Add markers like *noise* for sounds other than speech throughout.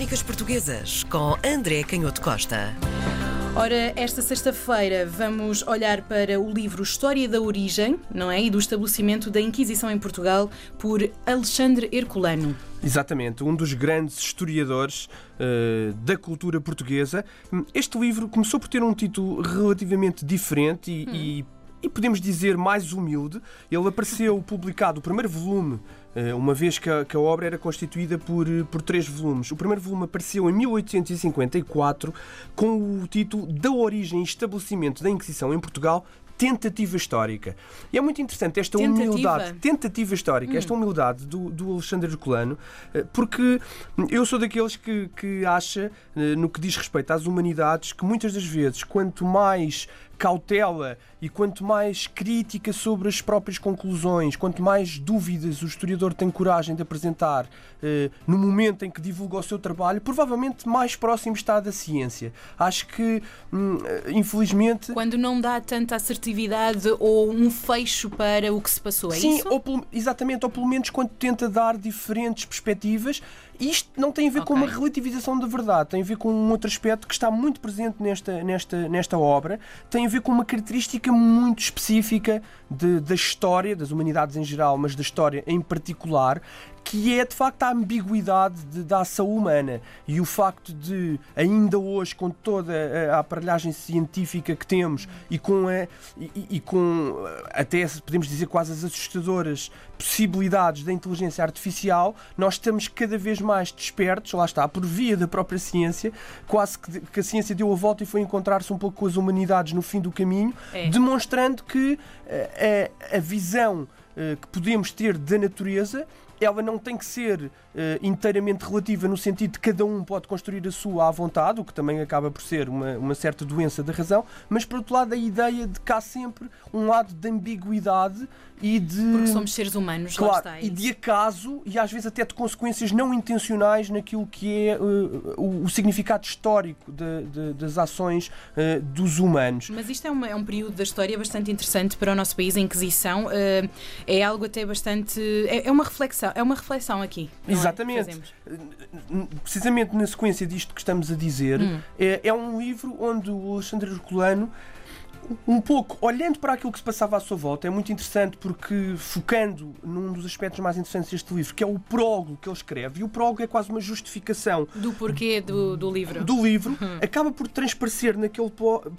Crónicas Portuguesas com André Canhoto Costa. Ora, esta sexta-feira vamos olhar para o livro História da Origem, não é? E do estabelecimento da Inquisição em Portugal por Alexandre Herculano. Exatamente, um dos grandes historiadores uh, da cultura portuguesa. Este livro começou por ter um título relativamente diferente e, hum. e e podemos dizer mais humilde. Ele apareceu publicado, o primeiro volume, uma vez que a, que a, obra era constituída por, por três volumes. O primeiro volume apareceu em 1854 com o título Da Origem e Estabelecimento da Inquisição em Portugal, tentativa histórica. E é muito interessante esta tentativa. humildade, tentativa histórica, hum. esta humildade do, do Alexandre Herculano, eh, porque eu sou daqueles que, que acha, eh, no que diz respeito às humanidades, que muitas das vezes, quanto mais cautela e quanto mais crítica sobre as próprias conclusões, quanto mais dúvidas o historiador tem coragem de apresentar eh, no momento em que divulga o seu trabalho, provavelmente mais próximo está da ciência. Acho que, hum, eh, infelizmente. Quando não dá tanta assertividade ou um fecho para o que se passou, é Sim, isso? Ou, exatamente, ou pelo menos quando tenta dar diferentes perspectivas isto não tem a ver okay. com uma relativização da verdade, tem a ver com um outro aspecto que está muito presente nesta, nesta, nesta obra, tem a ver com uma característica muito específica de, da história, das humanidades em geral, mas da história em particular, que é de facto a ambiguidade de, da ação humana e o facto de, ainda hoje, com toda a aparelhagem científica que temos e com, a, e, e com até podemos dizer quase as assustadoras possibilidades da inteligência artificial, nós estamos cada vez mais despertos, lá está, por via da própria ciência, quase que, que a ciência deu a volta e foi encontrar-se um pouco com as humanidades no fim do caminho, é. demonstrando que a, eh, a, a visão eh, que podemos ter da natureza ela não tem que ser uh, inteiramente relativa no sentido de cada um pode construir a sua à vontade, o que também acaba por ser uma, uma certa doença da razão, mas por outro lado a ideia de que há sempre um lado de ambiguidade e de. Porque somos seres humanos, claro, está, E de acaso, e às vezes até de consequências não intencionais naquilo que é uh, o, o, significado histórico de, de, das ações uh, dos humanos. Mas isto é, uma, é, um período da história bastante interessante para o nosso país, a Inquisição. É algo até bastante. É, é, uma reflexão, é uma reflexão aqui. É? Exatamente. É? Precisamente na sequência disto que estamos a dizer, hum. é, é um livro onde o Alexandre Herculano um pouco olhando para aquilo que se passava à sua volta, é muito interessante porque focando num dos aspectos mais interessantes deste livro, que é o prólogo que ele escreve, e o prólogo é quase uma justificação do porquê do, do livro. Do livro, uhum. acaba por transparecer naquele,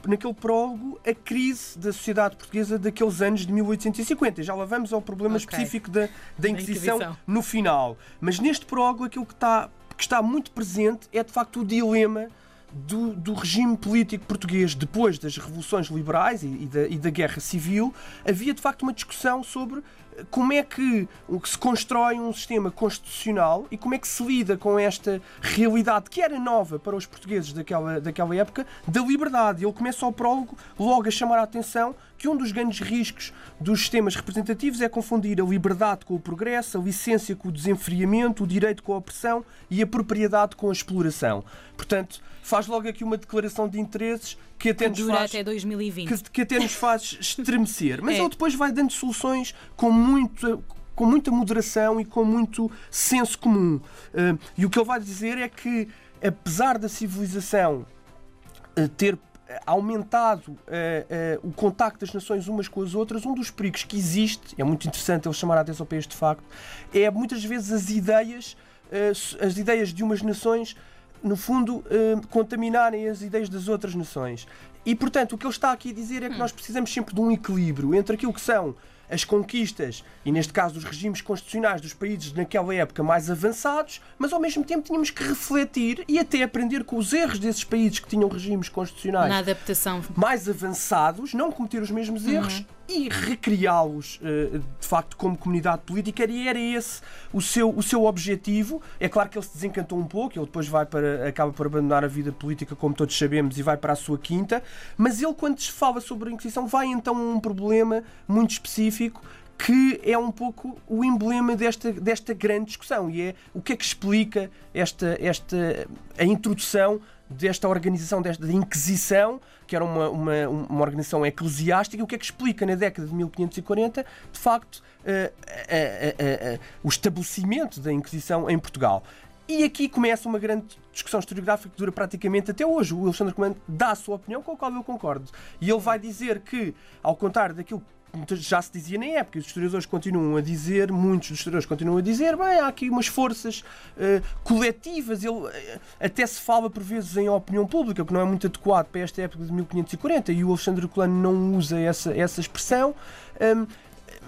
naquele prólogo a crise da sociedade portuguesa daqueles anos de 1850. Já lá vamos ao problema okay. específico da, da Inquisição, Inquisição no final. Mas neste prólogo aquilo que está, que está muito presente é de facto o dilema do, do, regime político português depois das revoluções liberais e, e, da, e, da, guerra civil, havia de facto uma discussão sobre como é que se constrói um sistema constitucional e como é que se lida com esta realidade que era nova para os portugueses daquela, daquela época, da liberdade. Ele começa ao prólogo logo a chamar a atenção que um dos grandes riscos dos sistemas representativos é confundir a liberdade com o progresso, a licença com o desenfriamento, o direito com a opressão e a propriedade com a exploração. Portanto, faz logo aqui uma declaração de interesses que até, que nos faz, até 2020. Que, que até nos faz *laughs* estremecer. Mas é. ele depois vai dando soluções com muito com muita moderação e com muito senso comum. Uh, e o que ele vai dizer é que, apesar da civilização uh, ter aumentado uh, uh, o contacto das nações umas com as outras, um dos perigos que existe, é muito interessante ele chamar a atenção para este facto, é muitas vezes as ideias, uh, as ideias de umas nações, no fundo, contaminarem as ideias das outras nações. E, portanto, o que ele está aqui a dizer é que hum. nós precisamos sempre de um equilíbrio entre aquilo que são as conquistas e, neste caso, os regimes constitucionais dos países naquela época mais avançados, mas ao mesmo tempo tínhamos que refletir e até aprender com os erros desses países que tinham regimes constitucionais Na adaptação. mais avançados, não cometer os mesmos erros uhum e recriá-los eh, de facto como comunidade política e era esse o seu, o seu objetivo. É claro que ele se desencantou um pouco, ele depois vai para, acaba por abandonar a vida política, como todos sabemos, e vai para a sua quinta, mas ele, quando fala sobre a Inquisição, vai então a um problema muito específico que é um pouco o emblema desta, desta grande discussão e é o que é que explica esta, esta a introdução desta organização, desta Inquisição, que era uma, uma, uma organização eclesiástica, o que é que explica na década de 1540, de facto, uh, uh, uh, o estabelecimento da Inquisição em Portugal. E aqui começa uma grande discussão historiográfica que dura praticamente até hoje. O Alexandre Comando dá a sua opinião, com a qual eu concordo. E ele vai dizer que, ao contrário daquilo já se dizia na época, os historiadores continuam a dizer, muitos dos historiadores continuam a dizer, bem, há aqui umas forças uh, coletivas, ele, uh, até se fala por vezes em opinião pública, que não é muito adequado para esta época de 1540, e o Alexandre Colano não usa essa, essa expressão. Um,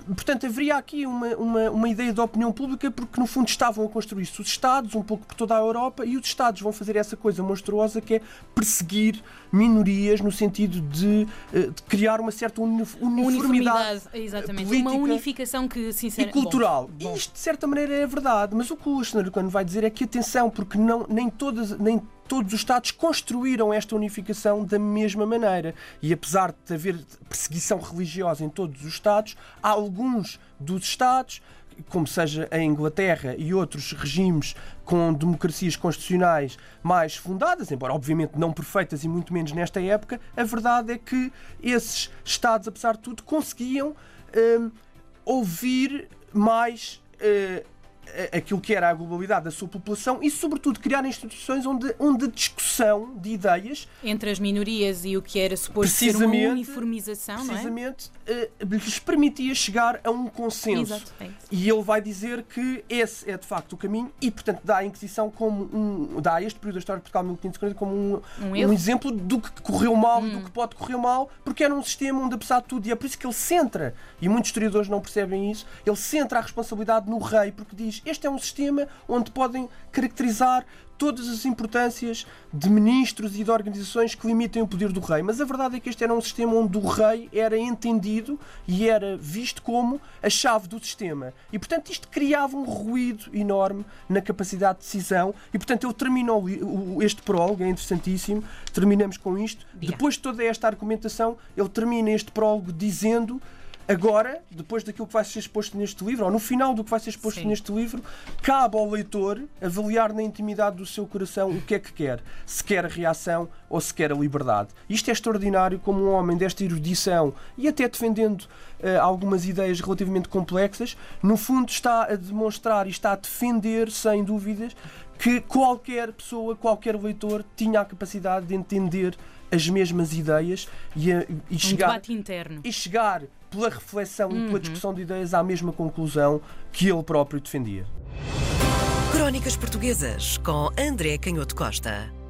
portanto, haveria aqui uma, uma, uma ideia de opinião pública porque, no fundo, estavam a construir-se os Estados, um pouco por toda a Europa, e os Estados vão fazer essa coisa monstruosa que é perseguir minorias no sentido de, eh, de criar uma certa uniformidade, uniformidade exatamente. Política uma unificação que, sinceramente... E cultural. Bom, bom. Isto, de certa maneira, é verdade, mas o que o Alexandre quando vai dizer é que, atenção, porque não, nem todas... Nem todos os Estados construíram esta unificação da mesma maneira. E apesar de haver perseguição religiosa em todos os Estados, há alguns dos Estados como seja a Inglaterra e outros regimes com democracias constitucionais mais fundadas, embora obviamente não perfeitas e muito menos nesta época, a verdade é que esses Estados, apesar de tudo, conseguiam hum, ouvir mais uh, aquilo que era a globalidade da sua população e, sobretudo, criar instituições onde, onde a discussão de ideias entre as minorias e o que era suposto ser uma uniformização, precisamente, não é? Eh, lhes permitia chegar a um consenso. Exato, é e ele vai dizer que esse é de facto o caminho e, portanto, dá a Inquisição como um. dá este período da história de Portugal 1540 como um, um, um exemplo do que correu mal hum. e do hum. que pode correr mal, porque era um sistema onde, apesar de tudo, e é por isso que ele centra, e muitos historiadores não percebem isso, ele centra a responsabilidade no rei, porque diz este é um sistema onde podem caracterizar todas as importâncias de ministros e de organizações que limitem o poder do rei. Mas a verdade é que este era um sistema onde o rei era entendido e era visto como a chave do sistema. E, portanto, isto criava um ruído enorme na capacidade de decisão. E, portanto, eu termino este prólogo, é interessantíssimo. Terminamos com isto. Depois de toda esta argumentação, ele termina este prólogo dizendo Agora, depois daquilo que vai ser exposto neste livro, ou no final do que vai ser exposto Sim. neste livro, cabe ao leitor avaliar na intimidade do seu coração o que é que quer. Se quer a reação ou se quer a liberdade. Isto é extraordinário como um homem desta erudição e até defendendo uh, algumas ideias relativamente complexas, no fundo está a demonstrar e está a defender, sem dúvidas, que qualquer pessoa, qualquer leitor tinha a capacidade de entender as mesmas ideias e, a, e chegar, e chegar pela reflexão uhum. e pela uhum. discussão de ideias à mesma conclusão que ele próprio defendia. Crónicas Portuguesas com André Canhoto Costa.